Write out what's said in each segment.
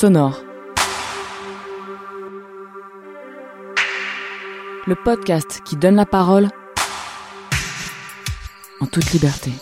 Sonore. Le podcast qui donne la parole en toute liberté.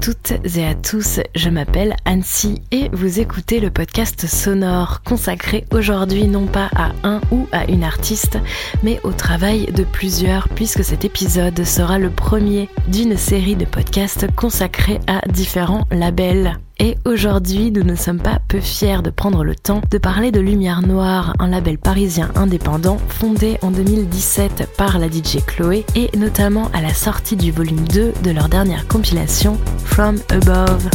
Toutes et à tous, je m'appelle Annecy et vous écoutez le podcast sonore consacré aujourd'hui non pas à un ou à une artiste, mais au travail de plusieurs puisque cet épisode sera le premier d'une série de podcasts consacrés à différents labels. Et aujourd'hui, nous ne sommes pas peu fiers de prendre le temps de parler de Lumière Noire, un label parisien indépendant fondé en 2017 par la DJ Chloé et notamment à la sortie du volume 2 de leur dernière compilation From Above.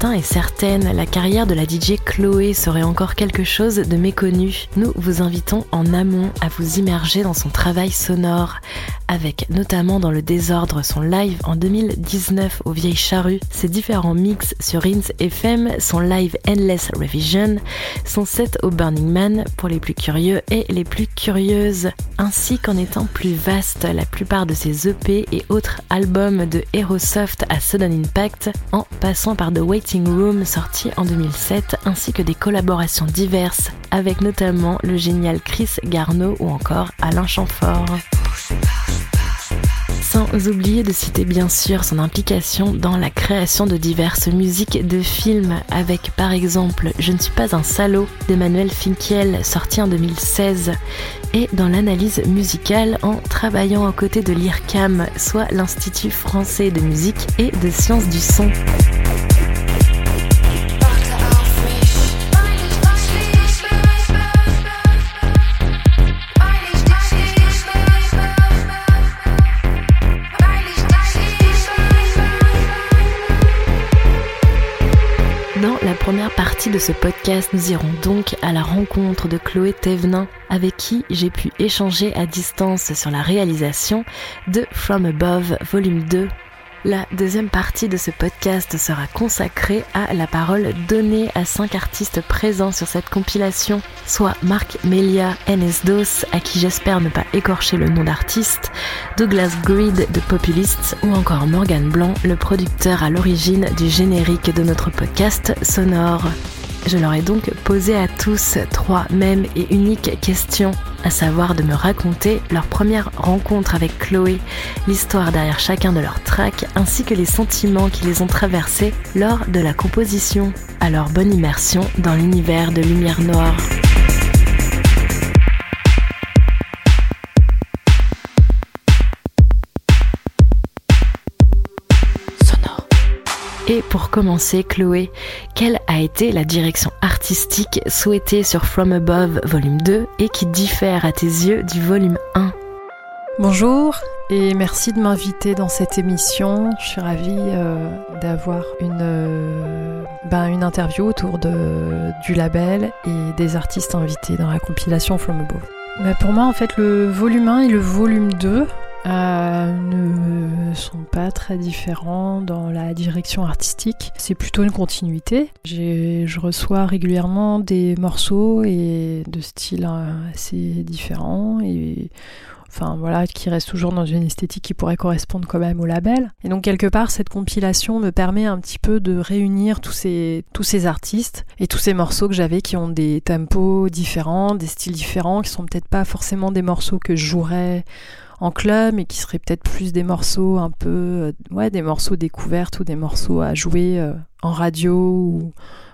Certains et certaines, la carrière de la DJ Chloé serait encore quelque chose de méconnu, nous vous invitons en amont à vous immerger dans son travail sonore, avec notamment dans le désordre son live en 2019 au Vieilles Charrues, ses différents mix sur Rinse FM, son live Endless Revision, son set au Burning Man pour les plus curieux et les plus curieuses, ainsi qu'en étant plus vaste la plupart de ses EP et autres albums de Aerosoft à Sudden Impact, en passant par The Waiting Room sorti en 2007, ainsi que des collaborations diverses avec notamment le génial Chris Garneau ou encore Alain Chamfort. Sans oublier de citer bien sûr son implication dans la création de diverses musiques de films avec par exemple Je ne suis pas un salaud d'Emmanuel Finkiel sorti en 2016 et dans l'analyse musicale en travaillant aux côtés de l'IRCAM, soit l'Institut français de musique et de sciences du son. De ce podcast, nous irons donc à la rencontre de Chloé Thévenin, avec qui j'ai pu échanger à distance sur la réalisation de From Above Volume 2. La deuxième partie de ce podcast sera consacrée à la parole donnée à cinq artistes présents sur cette compilation, soit Marc Melia Enesdos, à qui j'espère ne pas écorcher le nom d'artiste, Douglas Greed de Populists ou encore Morgan Blanc, le producteur à l'origine du générique de notre podcast sonore. Je leur ai donc posé à tous trois mêmes et uniques questions, à savoir de me raconter leur première rencontre avec Chloé, l'histoire derrière chacun de leurs tracks, ainsi que les sentiments qui les ont traversés lors de la composition. Alors bonne immersion dans l'univers de Lumière Noire. Et pour commencer, Chloé, quelle a été la direction artistique souhaitée sur From Above Volume 2 et qui diffère à tes yeux du volume 1 Bonjour et merci de m'inviter dans cette émission. Je suis ravie euh, d'avoir une, euh, ben, une interview autour du label et des artistes invités dans la compilation From Above. Pour moi, en fait, le volume 1 et le volume 2 euh, ne sont pas très différents dans la direction artistique. C'est plutôt une continuité. Je reçois régulièrement des morceaux et de styles euh, assez différents et enfin voilà, qui restent toujours dans une esthétique qui pourrait correspondre quand même au label. Et donc quelque part, cette compilation me permet un petit peu de réunir tous ces, tous ces artistes et tous ces morceaux que j'avais qui ont des tempos différents, des styles différents, qui sont peut-être pas forcément des morceaux que je jouerais en club mais qui seraient peut-être plus des morceaux un peu euh, ouais des morceaux découvertes ou des morceaux à jouer euh, en radio ou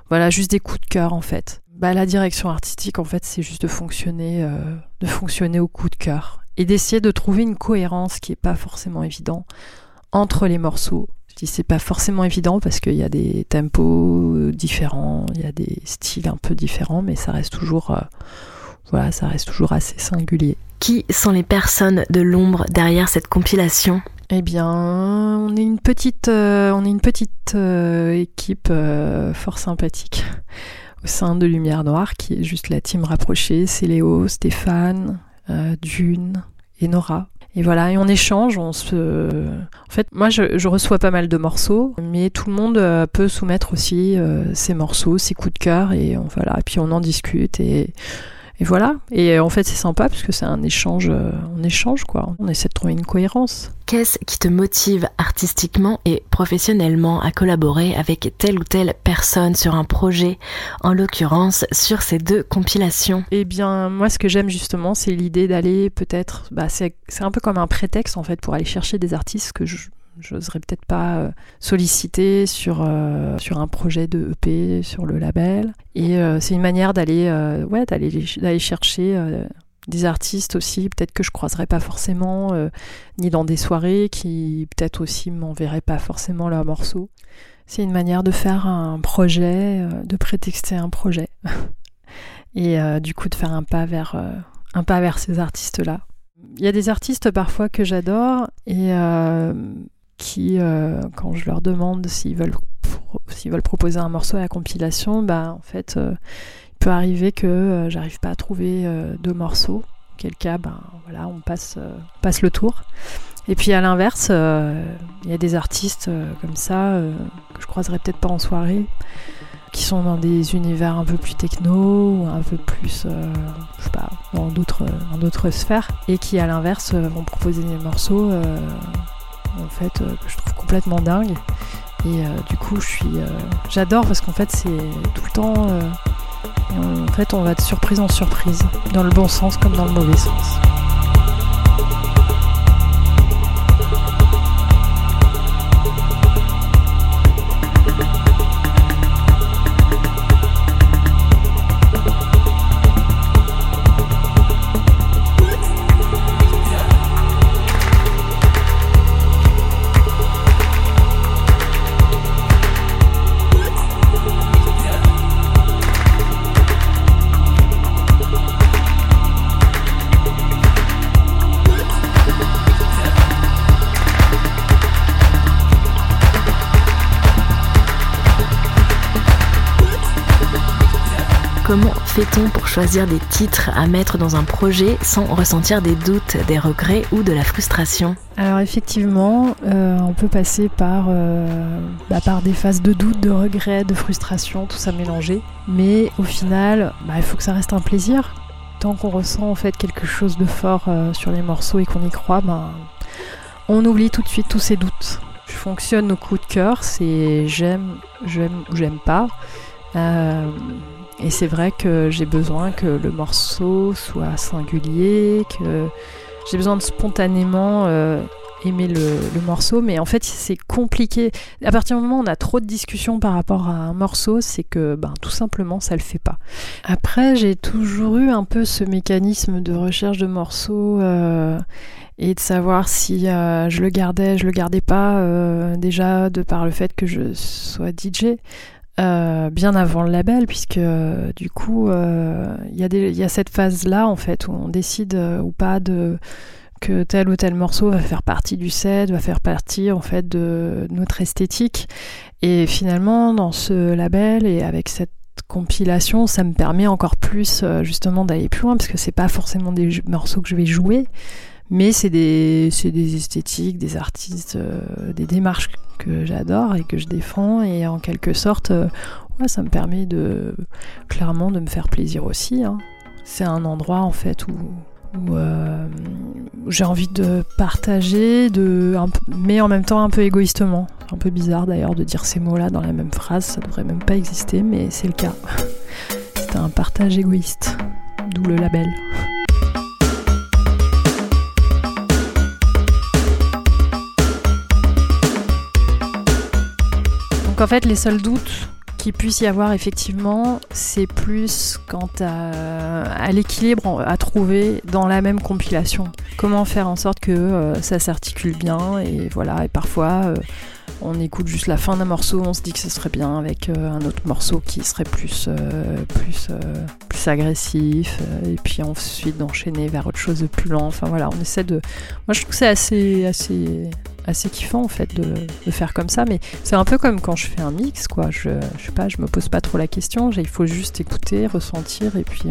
voilà juste des coups de cœur en fait. Bah la direction artistique en fait c'est juste de fonctionner euh, de fonctionner au coup de cœur et d'essayer de trouver une cohérence qui est pas forcément évident entre les morceaux. Je dis c'est pas forcément évident parce qu'il y a des tempos différents, il y a des styles un peu différents, mais ça reste toujours, euh, voilà, ça reste toujours assez singulier. Qui sont les personnes de l'ombre derrière cette compilation? Eh bien, on est une petite, euh, on est une petite euh, équipe euh, fort sympathique au sein de Lumière Noire, qui est juste la team rapprochée. C'est Léo, Stéphane, Dune et Nora. Et voilà, et on échange, on se... En fait, moi, je, je reçois pas mal de morceaux, mais tout le monde peut soumettre aussi ses morceaux, ses coups de cœur, et on, voilà, et puis on en discute, et, et voilà. Et euh, en fait, c'est sympa, parce que c'est un échange, euh, on échange, quoi. On essaie de trouver une cohérence. Qu'est-ce qui te motive artistiquement et professionnellement à collaborer avec telle ou telle personne sur un projet, en l'occurrence sur ces deux compilations? Eh bien, moi, ce que j'aime justement, c'est l'idée d'aller peut-être. Bah, c'est c'est un peu comme un prétexte en fait pour aller chercher des artistes que je n'oserais peut-être pas euh, solliciter sur, euh, sur un projet de EP, sur le label. Et euh, c'est une manière d'aller ouais, d'aller chercher des artistes aussi, peut-être que je croiserais pas forcément, ni dans des soirées, qui peut-être aussi m'enverraient pas forcément leurs morceaux. C'est une manière de faire un projet, de prétexter un projet. Et du coup de faire un pas vers, un pas vers ces artistes-là. Il y a des artistes parfois que j'adore et qui, euh, quand je leur demande s'ils veulent, proposer un morceau à la compilation, bah, en fait, euh, il peut arriver que euh, j'arrive pas à trouver euh, deux morceaux. Quel cas, ben voilà, on passe, le tour. Et puis à l'inverse, il y a des artistes comme ça que je croiserais peut-être pas en soirée, qui sont dans des univers un peu plus techno ou un peu plus, je sais pas, dans d'autres, sphères, et qui à l'inverse vont proposer des morceaux en fait euh, que je trouve complètement dingues. Et euh, du coup, je suis, euh, j'adore parce qu'en fait c'est tout le temps, en fait on va de surprise en surprise, dans le bon sens comme dans le mauvais sens. Pour choisir des titres à mettre dans un projet sans ressentir des doutes, des regrets ou de la frustration? Alors effectivement, euh, on peut passer par, euh, bah, par des phases de doute, de regret, de frustration, tout ça mélangé. Mais au final, bah, il faut que ça reste un plaisir. Tant qu'on ressent en fait quelque chose de fort euh, sur les morceaux et qu'on y croit, ben, on oublie tout de suite tous ces doutes. Je fonctionne au coup de cœur, c'est j'aime, j'aime ou j'aime pas. Et c'est vrai que j'ai besoin que le morceau soit singulier, que j'ai besoin de spontanément euh, aimer le, morceau, mais en fait c'est compliqué. À partir du moment où on a trop de discussions par rapport à un morceau, c'est que ben, tout simplement ça le fait pas. Après j'ai toujours eu un peu ce mécanisme de recherche de morceaux euh, et de savoir si euh, je le gardais, je le gardais pas, déjà de par le fait que je sois DJ. Euh, bien avant le label, puisque euh, du coup, euh, il y, a cette phase-là, en fait, où on décide ou pas de que tel ou tel morceau va faire partie du set, va faire partie, en fait, de notre esthétique. Et finalement, dans ce label et avec cette compilation, ça me permet encore plus, justement, d'aller plus loin, parce que c'est pas forcément des morceaux que je vais jouer, mais c'est des, esthétiques, des artistes, euh, des démarches que j'adore et que je défends. Et en quelque sorte euh, ouais, ça me permet de clairement de me faire plaisir aussi hein. c'est un endroit en fait où, euh, j'ai envie de partager de mais en même temps un peu égoïstement. Un peu bizarre d'ailleurs de dire ces mots là dans la même phrase ça devrait même pas exister mais c'est le cas. C'est un partage égoïste d'où le label Donc en fait, les seuls doutes qu'il puisse y avoir effectivement, c'est plus quant à, l'équilibre à trouver dans la même compilation. Comment faire en sorte que euh, ça s'articule bien et voilà. Et parfois, euh, on écoute juste la fin d'un morceau, on se dit que ce serait bien avec un autre morceau qui serait plus, plus, plus agressif, et puis ensuite d'enchaîner vers autre chose de plus lent. Enfin voilà, on essaie de. Moi je trouve que c'est assez, assez, assez kiffant en fait de, de faire comme ça, mais c'est un peu comme quand je fais un mix, quoi. Je, je sais pas, je me pose pas trop la question, il faut juste écouter, ressentir, et puis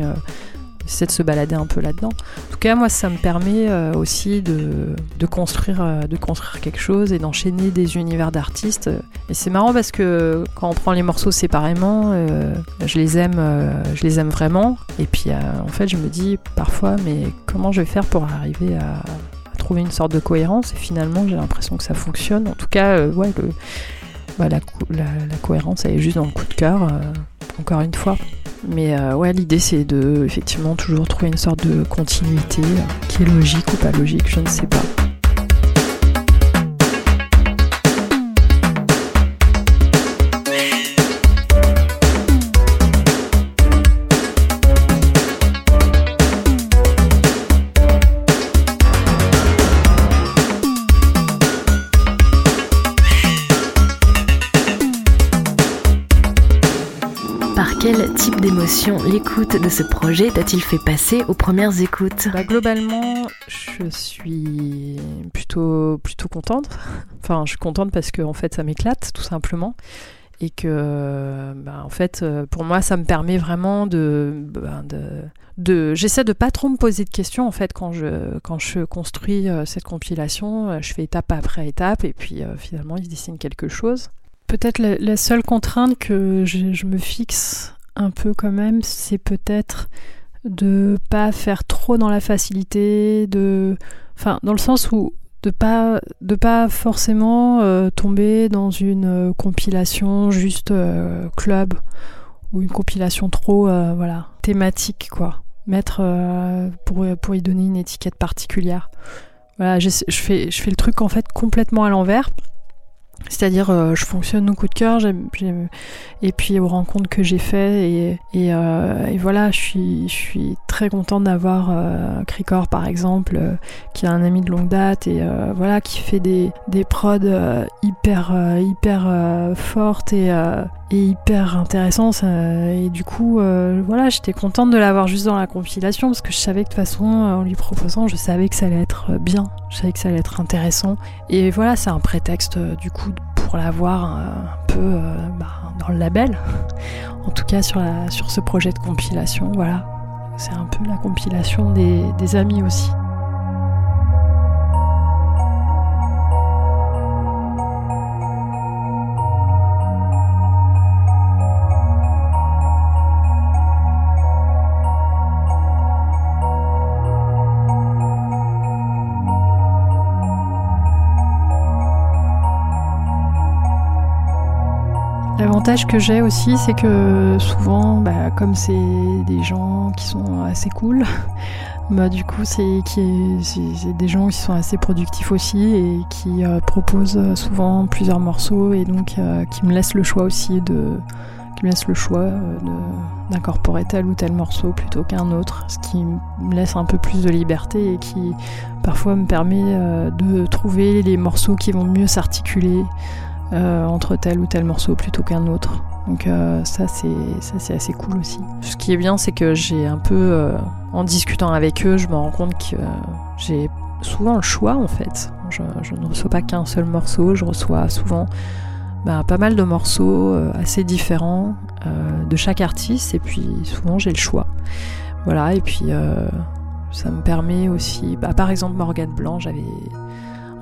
c'est de se balader un peu là-dedans. En tout cas, moi, ça me permet euh, aussi de, de construire, euh, de construire quelque chose et d'enchaîner des univers d'artistes. Et c'est marrant parce que quand on prend les morceaux séparément, euh, je les aime, je les aime vraiment. Et puis, en fait, je me dis parfois, mais comment je vais faire pour arriver à, trouver une sorte de cohérence? Et finalement, j'ai l'impression que ça fonctionne. En tout cas, ouais, bah, la, la, cohérence, elle est juste dans le coup de cœur. encore une fois. Mais euh, ouais, l'idée c'est de effectivement toujours trouver une sorte de continuité qui est logique ou pas logique, je ne sais pas. L'écoute de ce projet t'a-t-il fait passer aux premières écoutes? Bah, Globalement, je suis plutôt, plutôt contente. Enfin, je suis contente parce que en fait, ça m'éclate, tout simplement. Et que, bah, en fait, pour moi, ça me permet vraiment de, bah, de, de j'essaie de pas trop me poser de questions en fait quand je quand je construis euh, cette compilation je fais étape après étape et puis euh, finalement il se dessine quelque chose peut-être la, seule contrainte que je, me fixe un peu quand même, c'est peut-être de pas faire trop dans la facilité, de, enfin, dans le sens où de pas de pas forcément euh, tomber dans une euh, compilation juste euh, club ou une compilation trop voilà thématique quoi. Mettre pour pour y donner une étiquette particulière. Voilà je, je fais je fais le truc en fait complètement à l'envers c'est-à-dire, euh, je fonctionne au coup de cœur, et puis aux rencontres que j'ai fait, et, euh, et, voilà, je suis, très contente d'avoir euh, Cricor par exemple, euh, qui est un ami de longue date, et voilà, qui fait des, des prods hyper, hyper fortes et, et hyper intéressantes. et du coup, voilà, j'étais contente de l'avoir juste dans la compilation, parce que je savais que de toute façon, en lui proposant, je savais que ça allait être bien, je savais que ça allait être intéressant. Et voilà, c'est un prétexte du coup pour l'avoir un peu euh, bah, dans le label. en tout cas sur, ce projet de compilation, voilà. C'est un peu la compilation des amis aussi. L'avantage que j'ai aussi, c'est que souvent, bah, comme c'est des gens qui sont assez cool, bah, du coup, c'est des gens qui sont assez productifs aussi et qui euh, proposent souvent plusieurs morceaux et donc euh, qui me laissent le choix aussi de qui me laissent le choix euh, d'incorporer tel ou tel morceau plutôt qu'un autre, ce qui me laisse un peu plus de liberté et qui parfois me permet de trouver les morceaux qui vont mieux s'articuler euh, entre tel ou tel morceau plutôt qu'un autre. Donc euh, ça c'est assez cool aussi. Ce qui est bien c'est que j'ai un peu euh, en discutant avec eux, je me rends compte que j'ai souvent le choix en fait. Je, ne reçois pas qu'un seul morceau, je reçois souvent bah, pas mal de morceaux assez différents de chaque artiste et puis souvent j'ai le choix. Voilà et puis ça me permet aussi, bah, par exemple Morgane Blanc, j'avais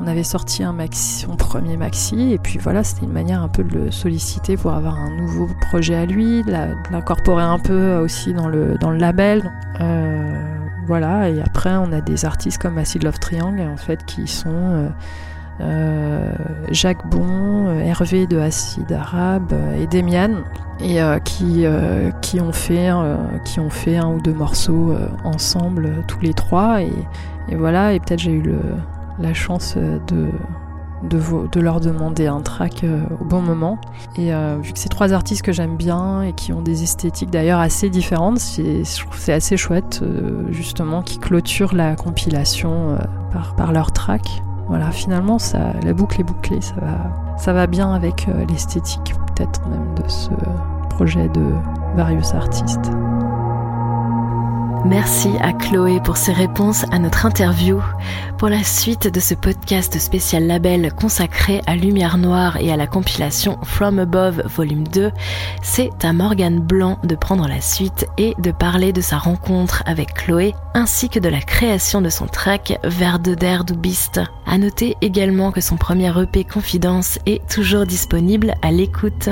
on avait sorti un maxi, son premier maxi, et puis voilà, c'était une manière un peu de le solliciter pour avoir un nouveau projet à lui, de l'incorporer un peu aussi dans le, dans le label. Euh, voilà, et après on a des artistes comme Acid Love Triangle en fait qui sont euh, euh, Jacques Bon, Hervé de Acid Arabe et Demian et qui, qui, ont fait, qui ont fait un ou deux morceaux ensemble tous les trois et, et voilà et peut-être j'ai eu le, la chance euh, de, de, leur demander un track euh, au bon moment. Et euh, vu que c'est trois artistes que j'aime bien et qui ont des esthétiques d'ailleurs assez différentes, je trouve c'est assez chouette justement qui clôturent la compilation par, leur track. Voilà, finalement, ça, la boucle est bouclée, ça va, ça va bien avec l'esthétique peut-être même de ce projet de various artistes. Merci à Chloé pour ses réponses à notre interview. Pour la suite de ce podcast spécial label consacré à Lumière Noire et à la compilation From Above Volume 2, c'est à Morgane Blanc de prendre la suite et de parler de sa rencontre avec Chloé ainsi que de la création de son track Vers de Beast. À noter également que son premier EP Confidence est toujours disponible à l'écoute.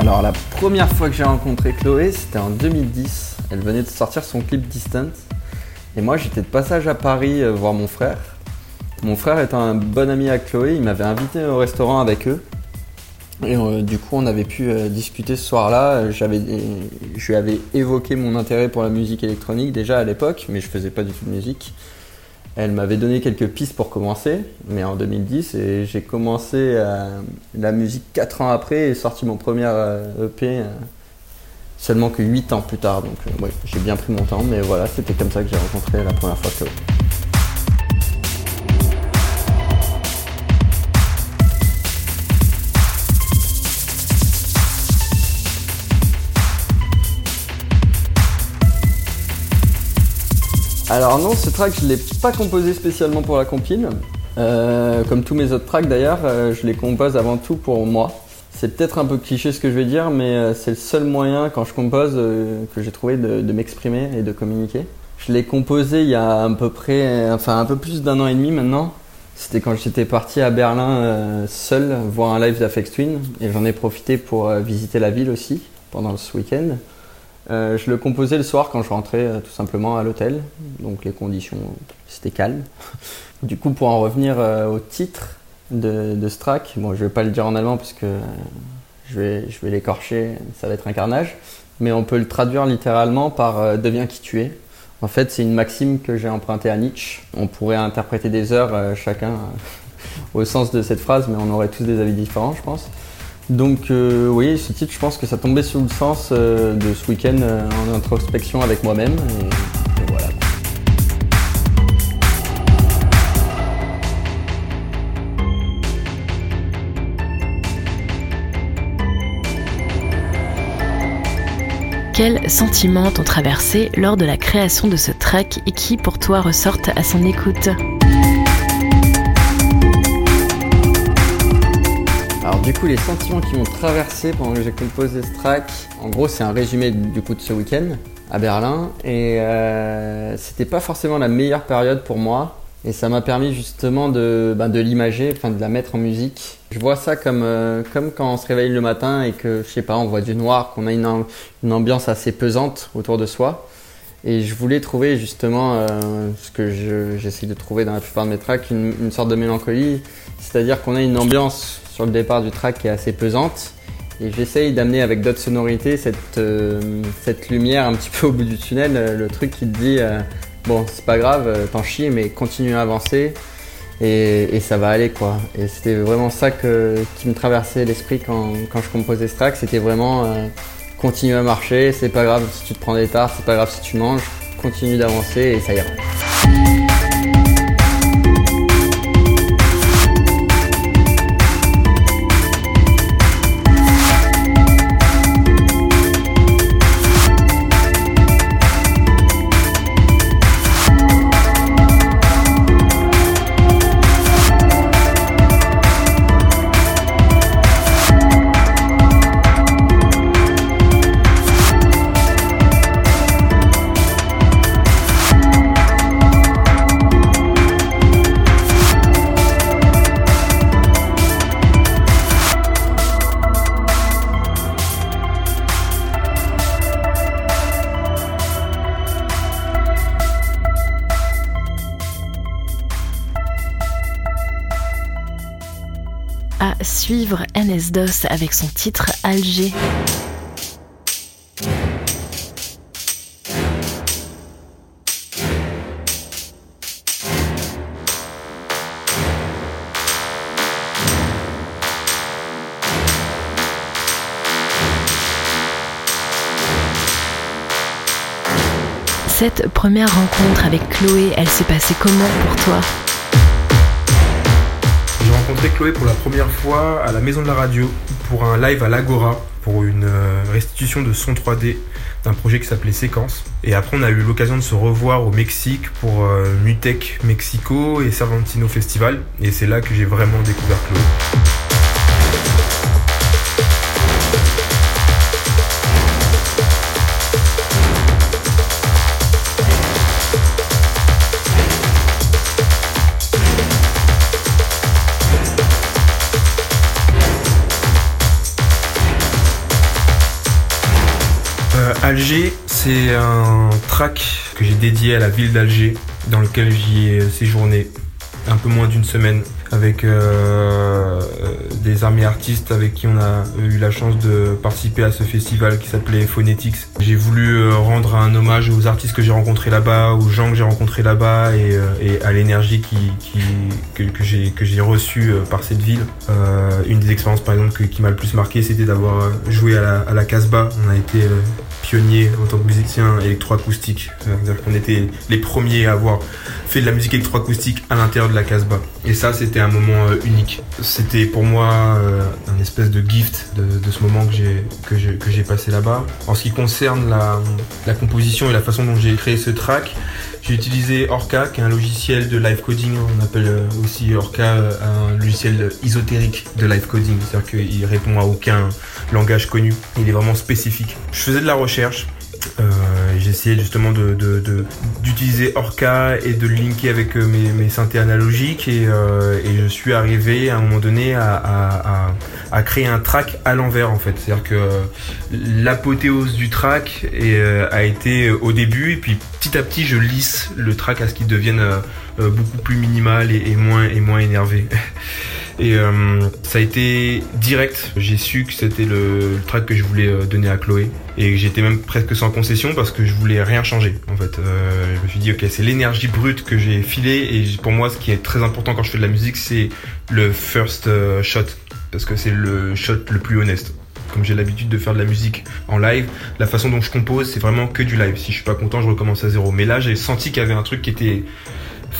Alors la première fois que j'ai rencontré Chloé, c'était en 2010. Elle venait de sortir son clip Distant. Et moi j'étais de passage à Paris euh, voir mon frère. Mon frère étant un bon ami à Chloé, il m'avait invité au restaurant avec eux. Et euh, du coup on avait pu euh, discuter ce soir-là. Je lui avais évoqué mon intérêt pour la musique électronique déjà à l'époque, mais je faisais pas du tout de musique. Elle m'avait donné quelques pistes pour commencer, mais en 2010, et j'ai commencé euh, la musique 4 ans après et sorti mon premier euh, EP euh, seulement que 8 ans plus tard. Donc j'ai bien pris mon temps, mais voilà, c'était comme ça que j'ai rencontré la première fois Chloé. Alors non, ce track je l'ai pas composé spécialement pour la compile. Euh, comme tous mes autres tracks d'ailleurs, euh, je les compose avant tout pour moi. C'est peut-être un peu cliché ce que je vais dire, mais euh, c'est le seul moyen quand je compose que j'ai trouvé de, de m'exprimer et de communiquer. Je l'ai composé il y a à peu près, enfin un peu plus d'un an et demi maintenant. C'était quand j'étais parti à Berlin seul voir un live d'Afex Twin et j'en ai profité pour visiter la ville aussi pendant ce week-end. Euh, je le composais le soir quand je rentrais euh, tout simplement à l'hôtel, donc les conditions c'était calme. Du coup, pour en revenir euh, au titre de, de, ce track, bon, je vais pas le dire en allemand parce que je vais, je vais l'écorcher, ça va être un carnage, mais on peut le traduire littéralement par deviens qui tu es. En fait, c'est une maxime que j'ai empruntée à Nietzsche. On pourrait interpréter des heures chacun au sens de cette phrase, mais on aurait tous des avis différents, je pense. Donc euh, oui, ce titre, je pense que ça tombait sous le sens euh, de ce week-end euh, en introspection avec moi-même. Et. Quels sentiments t'ont traversé lors de la création de ce track et qui pour toi ressortent à son écoute? Du coup, les sentiments qui m'ont traversé pendant que j'ai composé ce track, en gros, c'est un résumé du coup de ce week-end à Berlin. Et euh, c'était pas forcément la meilleure période pour moi. Et ça m'a permis justement de, ben, de l'imager, enfin de la mettre en musique. Je vois ça comme, euh, comme quand on se réveille le matin et que, je sais pas, on voit du noir, qu'on a une, une, ambiance assez pesante autour de soi. Et je voulais trouver justement euh, ce que j'essaie de trouver dans la plupart de mes tracks, une sorte de mélancolie. C'est-à-dire qu'on a une ambiance sur le départ du track qui est assez pesante. Et j'essaye d'amener avec d'autres sonorités cette, euh, cette lumière un petit peu au bout du tunnel, euh, le truc qui te dit euh, bon c'est pas grave, t'en chies mais continue à avancer et, ça va aller quoi. Et c'était vraiment ça que, qui me traversait l'esprit quand, quand, je composais ce track, c'était vraiment continue à marcher, c'est pas grave si tu te prends des tartes, c'est pas grave si tu manges, continue d'avancer et ça ira. Avec son titre Alger. Cette première rencontre avec Chloé, elle s'est passée comment pour toi? Rencontré Chloé pour la première fois à la Maison de la Radio pour un live à l'Agora pour une euh, restitution de son 3D d'un projet qui s'appelait Séquence. Et après, on a eu l'occasion de se revoir au Mexique pour euh, Mutec Mexico et Cervantino Festival. Et c'est là que j'ai vraiment découvert Chloé. Euh, Alger, c'est un track que j'ai dédié à la ville d'Alger, dans lequel j'y ai séjourné un peu moins d'une semaine avec euh, des amis artistes avec qui on a eu la chance de participer à ce festival qui s'appelait Phonetics. J'ai voulu euh, rendre un hommage aux artistes que j'ai rencontrés là-bas, aux gens que j'ai rencontrés là-bas et, euh, à l'énergie que, j'ai reçue euh, par cette ville. Euh, une des expériences par exemple qui m'a le plus marqué, c'était d'avoir euh, joué à la, Casbah. On a été euh, pionniers en tant que musicien électroacoustique. C'est-à-dire qu'on était les premiers à avoir fait de la musique électroacoustique à l'intérieur de la Casbah. Et ça, c'était un moment euh, unique. C'était pour moi euh, un espèce de gift de, ce moment que j'ai que que j'ai passé là-bas. En ce qui concerne la, composition et la façon dont j'ai créé ce track, j'ai utilisé Orca, qui est un logiciel de live coding. On appelle euh, aussi Orca un logiciel ésotérique de live coding. C'est-à-dire qu'il répond à aucun langage connu. Il est vraiment spécifique. Je faisais de la recherche. Euh, essayé justement d'utiliser Orca et de le linker avec euh, mes, mes synthés analogiques et, euh, et je suis arrivé à un moment donné à, créer un track à l'envers en fait. C'est-à-dire que l'apothéose du track a été au début et puis petit à petit je lisse le track à ce qu'il devienne beaucoup plus minimal et moins, et moins énervé. Et euh, ça a été direct. J'ai su que c'était le, track que je voulais euh, donner à Chloé. Et j'étais même presque sans concession parce que je voulais rien changer. En fait, Euh, je me suis dit, ok, c'est l'énergie brute que j'ai filée. Et pour moi, ce qui est très important quand je fais de la musique, c'est le first shot. Parce que c'est le shot le plus honnête. Comme j'ai l'habitude de faire de la musique en live, la façon dont je compose, c'est vraiment que du live. Si je suis pas content, je recommence à zéro. Mais là, j'ai senti qu'il y avait un truc qui était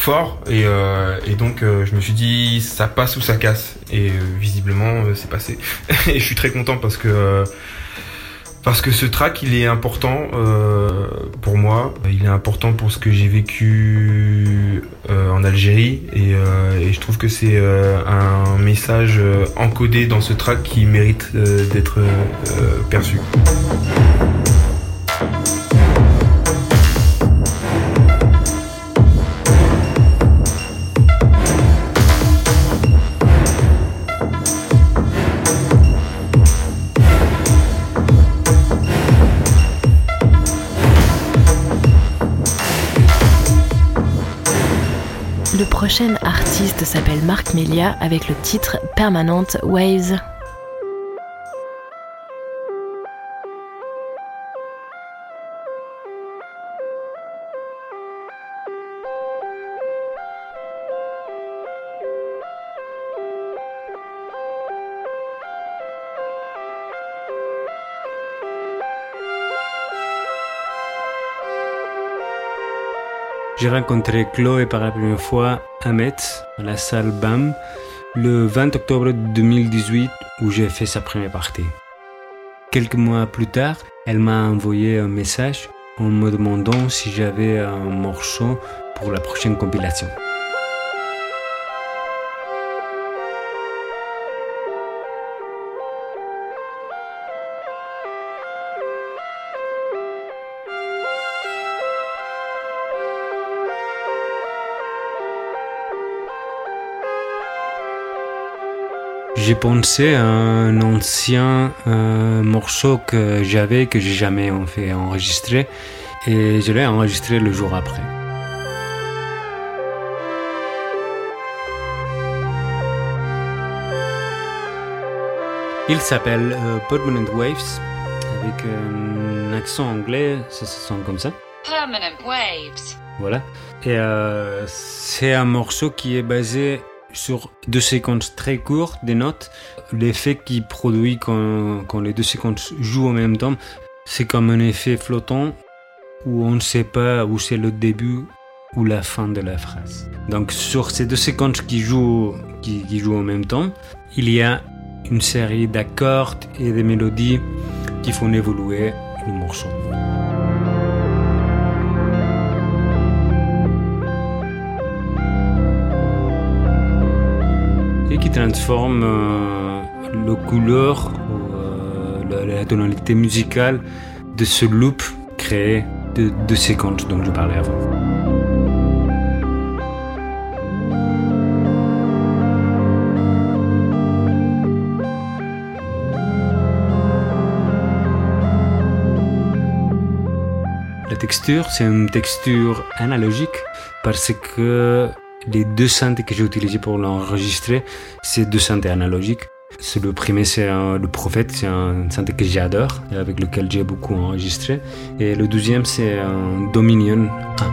fort et, euh, donc euh, je me suis dit ça passe ou ça casse. Et euh, visiblement c'est passé. Et je suis très content parce que parce que ce track il est important pour moi. Il est important pour ce que j'ai vécu en Algérie. Et, je trouve que c'est un message encodé dans ce track qui mérite d'être perçu. Prochain artiste s'appelle Marc Melia avec le titre Permanent Waves. J'ai rencontré Chloé pour la première fois à Metz, à la salle BAM, le 20 octobre 2018, où j'ai fait sa première partie. Quelques mois plus tard, elle m'a envoyé un message en me demandant si j'avais un morceau pour la prochaine compilation. J'ai pensé à un ancien euh, morceau que j'avais, que j'ai jamais en fait enregistré, et je l'ai enregistré le jour après. Il s'appelle euh, Permanent Waves, avec un accent anglais, ça se sent comme ça. Permanent waves. Voilà. Et euh, c'est un morceau qui est basé sur deux séquences très courtes des notes. L'effet qui produit quand, quand les deux séquences jouent en même temps, c'est comme un effet flottant où on ne sait pas où c'est le début ou la fin de la phrase. Donc sur ces deux séquences qui jouent, qui, qui jouent en même temps, il y a une série d'accords et de mélodies qui font évoluer le morceau. Qui transforme euh, couleur, euh, la, la tonalité musicale de ce loop créé de deux séquences dont je parlais avant. La texture, c'est une texture analogique parce que les deux synthés que j'ai utilisés pour l'enregistrer, c'est deux synthés analogiques. C'est le premier, c'est le Prophète, c'est un synthé que j'adore et avec lequel j'ai beaucoup enregistré. Et le deuxième, c'est un Dominion 1.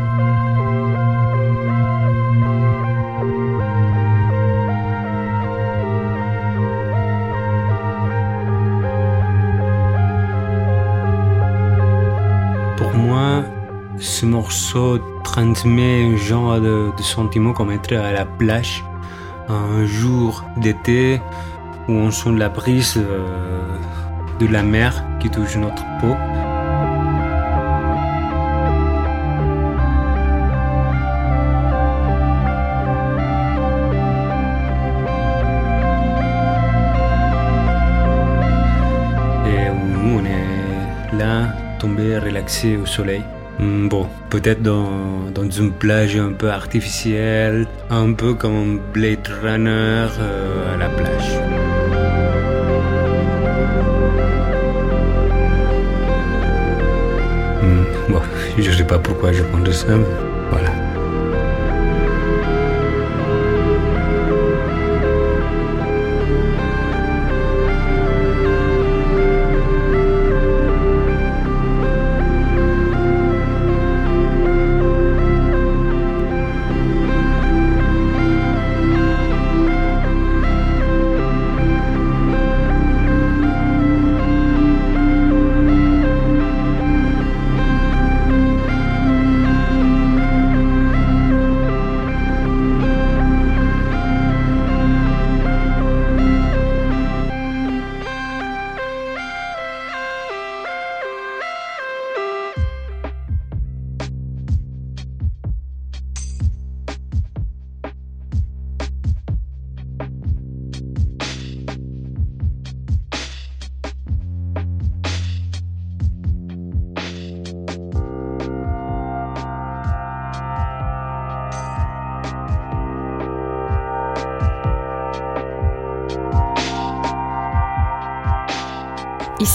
Pour moi, ce morceau transmet un genre de, sentiment comme être à la plage, un jour d'été où on sent la brise euh, de la mer qui touche notre peau. Et où nous, on est là, tombé, relaxé au soleil. Hmm, Bon, peut-être dans, dans une plage un peu artificielle, un peu comme Blade Runner euh, à la plage. Hmm, Bon, je sais pas pourquoi je prends de ça, mais voilà.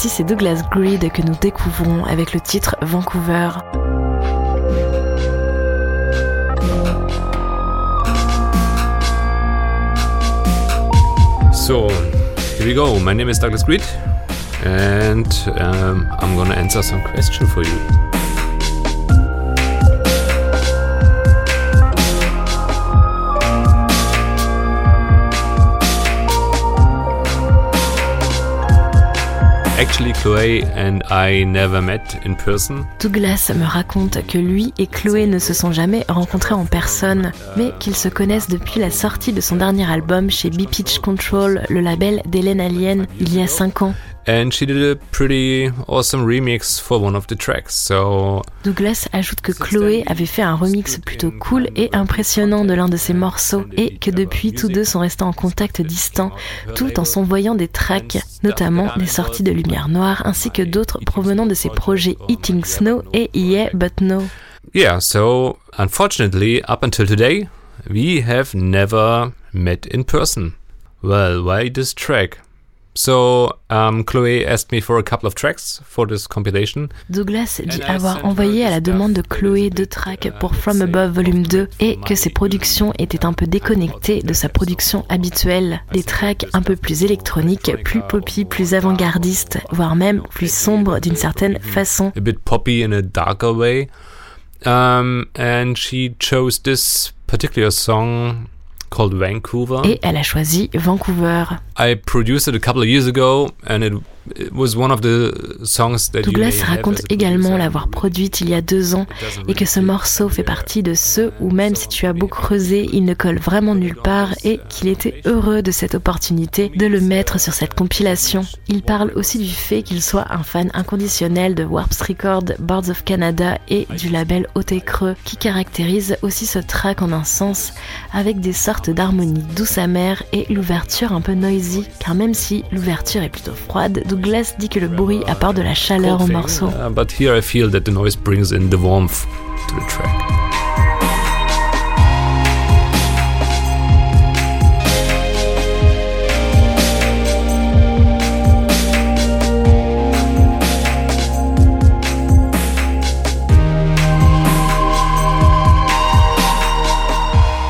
Ici, c'est Douglas Greed que nous découvrons avec le titre Vancouver. So, here we go. My name is Douglas Greed, and um, I'm gonna answer some question for you. Actually, Chloe and I never met in person. Douglas me raconte que lui et Chloé ne se sont jamais rencontrés en personne, mais qu'ils se connaissent depuis la sortie de son dernier album chez B-Pitch Control, le label d'Hélène Alien, il y a 5 ans. And she did a pretty awesome remix for one of the tracks. So Douglas ajoute que Chloé avait fait un remix plutôt cool et impressionnant de l'un de ses morceaux et que depuis tous deux sont restés en contact distant tout en s'envoyant des tracks, notamment des sorties de lumière noire ainsi que d'autres provenant de ses projets Eating Snow et Yeah But No. Yeah, so unfortunately, up until today, we have never met in person. Well, why this track? So, um, Chloe asked me for a couple of tracks for this compilation. Douglas dit avoir envoyé à la demande de Chloé deux tracks pour From Above Volume 2 et que ses productions étaient un peu déconnectées de sa production habituelle. Des tracks un peu plus électroniques, plus poppy, plus avant-gardistes, voire même plus sombres d'une certaine façon. a bit poppy in a darker way. Um, and she chose this particular song called Vancouver. Et elle a choisi Vancouver. I produced it a couple of years ago and it it was one of the songs that you may Douglas raconte également l'avoir produite il y a deux ans et que ce morceau fait partie de ceux uh, où même si tu as beau creuser, il ne colle vraiment nulle part et qu'il était heureux de cette opportunité de le mettre sur cette compilation. Il parle aussi du fait qu'il soit un fan inconditionnel de Warps Record, Birds of Canada et du label Haute Creux qui caractérise aussi ce track en un sens avec des sortes d'harmonies douces amères et l'ouverture un peu noisy car même si l'ouverture est plutôt froide, Douglas dit que le bruit apporte de la chaleur au morceau. uh, but here I feel that the noise brings in the warmth to the track.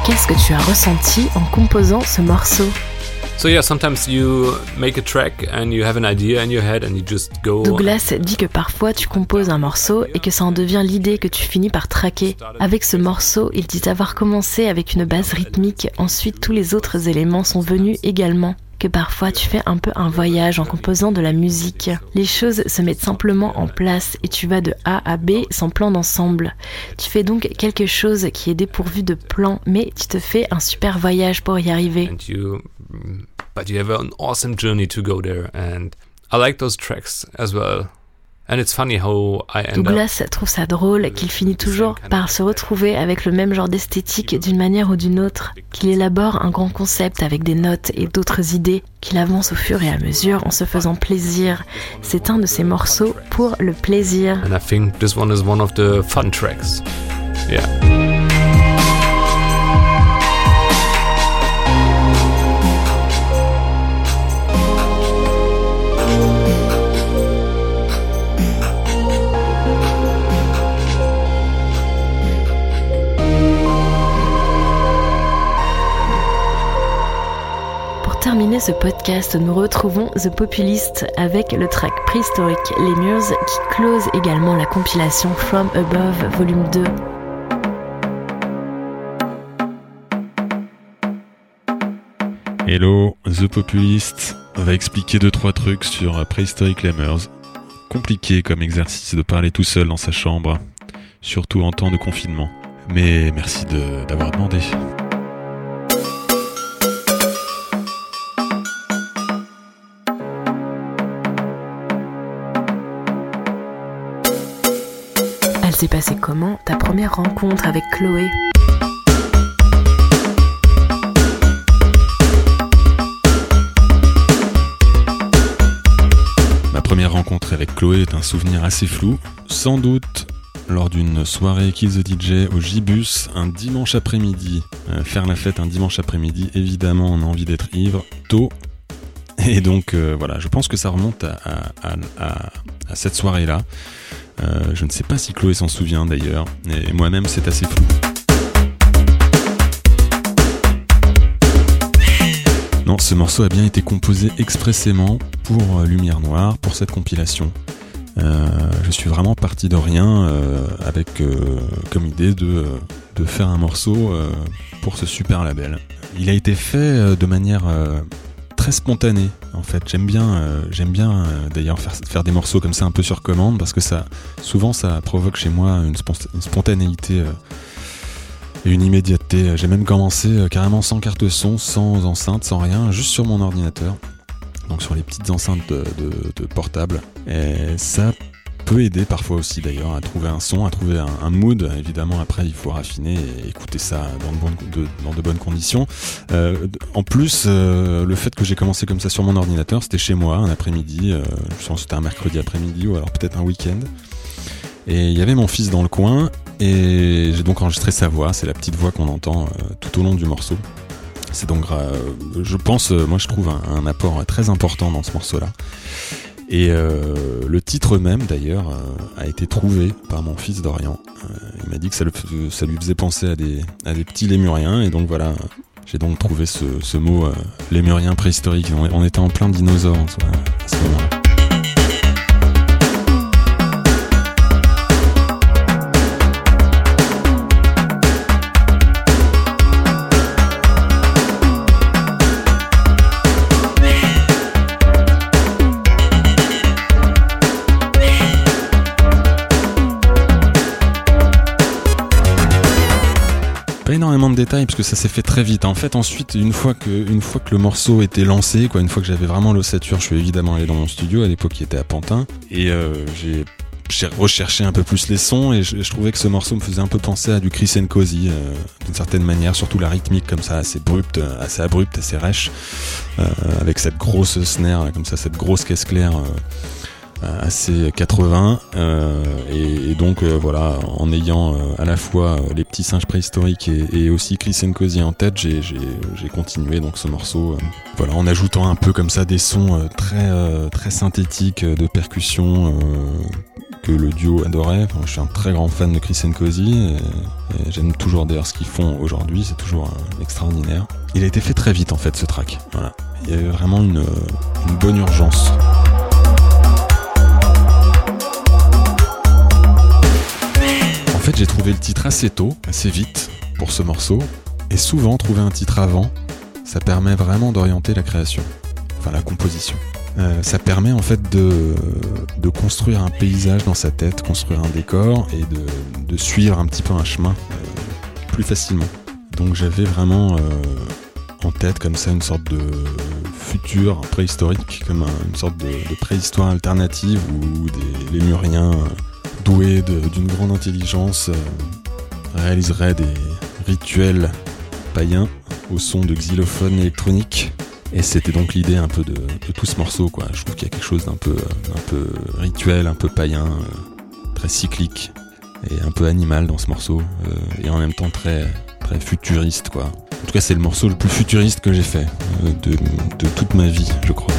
Qu'est-ce que tu as ressenti en composant ce morceau? So yeah, sometimes you make a track and you have an idea in your head and you just go. Douglas dit que parfois tu composes un morceau et que ça en devient l'idée que tu finis par traquer. Avec ce morceau, il dit avoir commencé avec une base rythmique, ensuite tous les autres éléments sont venus également. Que parfois tu fais un peu un voyage en composant de la musique. Les choses se mettent simplement en place et tu vas de A à B sans plan d'ensemble. Tu fais donc quelque chose qui est dépourvu de plan, mais tu te fais un super voyage pour y arriver. and you but you have an awesome journey to go there and i like those tracks as well and it's funny how i end up Douglas trouve ça drôle qu'il finit toujours par se retrouver avec le même genre d'esthétique d'une manière ou d'une autre, qu'il élabore un grand concept avec des notes et d'autres idées, qu'il avance au fur et à mesure en se faisant plaisir. C'est un de ses morceaux pour le plaisir. and i think this one is one of the fun tracks yeah terminer ce podcast, nous retrouvons The Populist avec le track Prehistoric Lemurs qui close également la compilation From Above Volume 2. Hello, The Populist va expliquer deux trois trucs sur Prehistoric Lemurs. Compliqué comme exercice de parler tout seul dans sa chambre, surtout en temps de confinement. Mais merci d'avoir demandé. S'est passée comment ta première rencontre avec Chloé? Ma première rencontre avec Chloé est un souvenir assez flou, sans doute lors d'une soirée Kill the DJ au Gibus un dimanche après-midi. Euh, faire la fête un dimanche après-midi, évidemment on a envie d'être ivre, tôt. Et donc euh, voilà, je pense que ça remonte à cette soirée-là. Euh, je ne sais pas si Chloé s'en souvient d'ailleurs, et moi-même c'est assez flou. Non, ce morceau a bien été composé expressément pour euh, Lumière Noire, pour cette compilation. Euh, je suis vraiment parti de rien avec comme idée de, faire un morceau pour ce super label. Il a été fait de manière très spontanée en fait. J'aime bien, euh, j'aime bien euh, d'ailleurs faire, faire des morceaux comme ça un peu sur commande parce que ça, souvent ça provoque chez moi une, spon- une spontanéité euh, et une immédiateté. J'ai même commencé carrément sans carte son, sans enceinte, sans rien, juste sur mon ordinateur. Donc sur les petites enceintes de, de- de portable. Et ça peut aider parfois aussi d'ailleurs à trouver un son, à trouver un, mood. Évidemment après il faut raffiner et écouter ça dans de bonnes, conditions. Euh, en plus, euh, le fait que j'ai commencé comme ça sur mon ordinateur, c'était chez moi un après-midi. euh, je pense que c'était un mercredi après-midi ou alors peut-être un week-end. Et il y avait mon fils dans le coin et j'ai donc enregistré sa voix. C'est la petite voix qu'on entend tout au long du morceau. C'est donc, je pense, moi je trouve un apport très important dans ce morceau-là. Et euh, le titre même, d'ailleurs, euh, a été trouvé par mon fils Dorian. Euh, il m'a dit que ça, lui faisait penser à des, petits lémuriens, et donc voilà, j'ai donc trouvé ce, mot euh, lémurien préhistorique. On, était en plein dinosaure à ce moment-là. Énormément de détails parce que ça s'est fait très vite. En fait, ensuite, une fois que, une fois que le morceau était lancé, quoi, une fois que j'avais vraiment l'ossature, je suis évidemment allé dans mon studio à l'époque qui était à Pantin et euh, j'ai recherché un peu plus les sons et je, trouvais que ce morceau me faisait un peu penser à du Chris and Cozy euh, d'une certaine manière, surtout la rythmique comme ça, assez abrupte, assez abrupte, assez rêche, euh, avec cette grosse snare comme ça, cette grosse caisse claire. Euh, assez 80 euh, et, et, donc euh, voilà en ayant euh, à la fois les petits singes préhistoriques et, et aussi Chris Cozy en tête j'ai continué donc ce morceau voilà en ajoutant un peu comme ça des sons très très synthétiques de percussion que le duo adorait. Enfin, je suis un très grand fan de Chris Cozy et, j'aime toujours d'ailleurs ce qu'ils font aujourd'hui c'est toujours extraordinaire. Il a été fait très vite en fait ce track. Voilà. Il y avait vraiment une, une bonne urgence j'ai trouvé le titre assez tôt, assez vite pour ce morceau, et souvent trouver un titre avant, ça permet vraiment d'orienter la création, enfin la composition. Euh, ça permet en fait de, construire un paysage dans sa tête, construire un décor et de, suivre un petit peu un chemin euh, plus facilement. Donc j'avais vraiment euh, en tête comme ça une sorte de futur préhistorique, comme un, une sorte de, de, préhistoire alternative où des lémuriens doué d'une grande intelligence, euh, réaliserait des rituels païens au son de xylophones électroniques. Et c'était donc l'idée un peu de, tout ce morceau, quoi. Je trouve qu'il y a quelque chose d'un peu, un peu rituel, un peu païen, euh, très cyclique et un peu animal dans ce morceau, euh, et en même temps très, très futuriste, quoi. En tout cas, c'est le morceau le plus futuriste que j'ai fait de toute ma vie, je crois.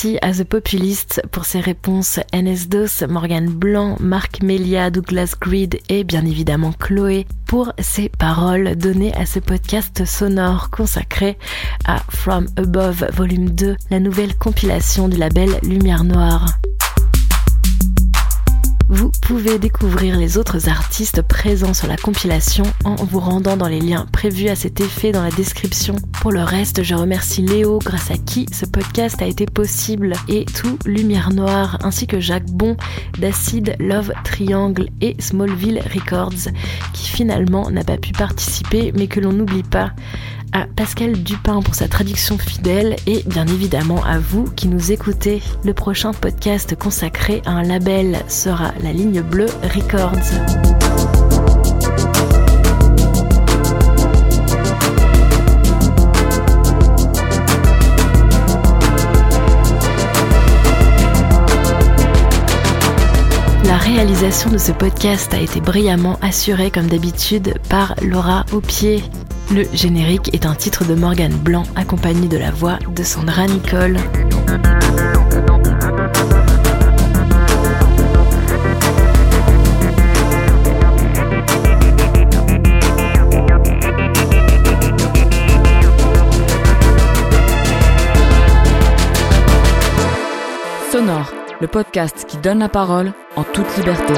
Merci à The Populist pour ses réponses NS2, Morgan Blanc, Marc Melia, Douglas Greed et bien évidemment Chloé pour ses paroles données à ce podcast sonore consacré à From Above Volume 2, la nouvelle compilation du label Lumière Noire. Vous pouvez découvrir les autres artistes présents sur la compilation en vous rendant dans les liens prévus à cet effet dans la description. Pour le reste, je remercie Léo, grâce à qui ce podcast a été possible, et tout Lumière Noire, ainsi que Jacques Bon d'Acid Love Triangle et Smallville Records, qui finalement n'a pas pu participer, mais que l'on n'oublie pas à Pascal Dupin pour sa traduction fidèle et bien évidemment à vous qui nous écoutez. Le prochain podcast consacré à un label sera la ligne bleue Records. La réalisation de ce podcast a été brillamment assurée comme d'habitude par Laura Aupier. Le générique est un titre de Morgane Blanc accompagné de la voix de Sandra Nicole. Sonore, le podcast qui donne la parole en toute liberté.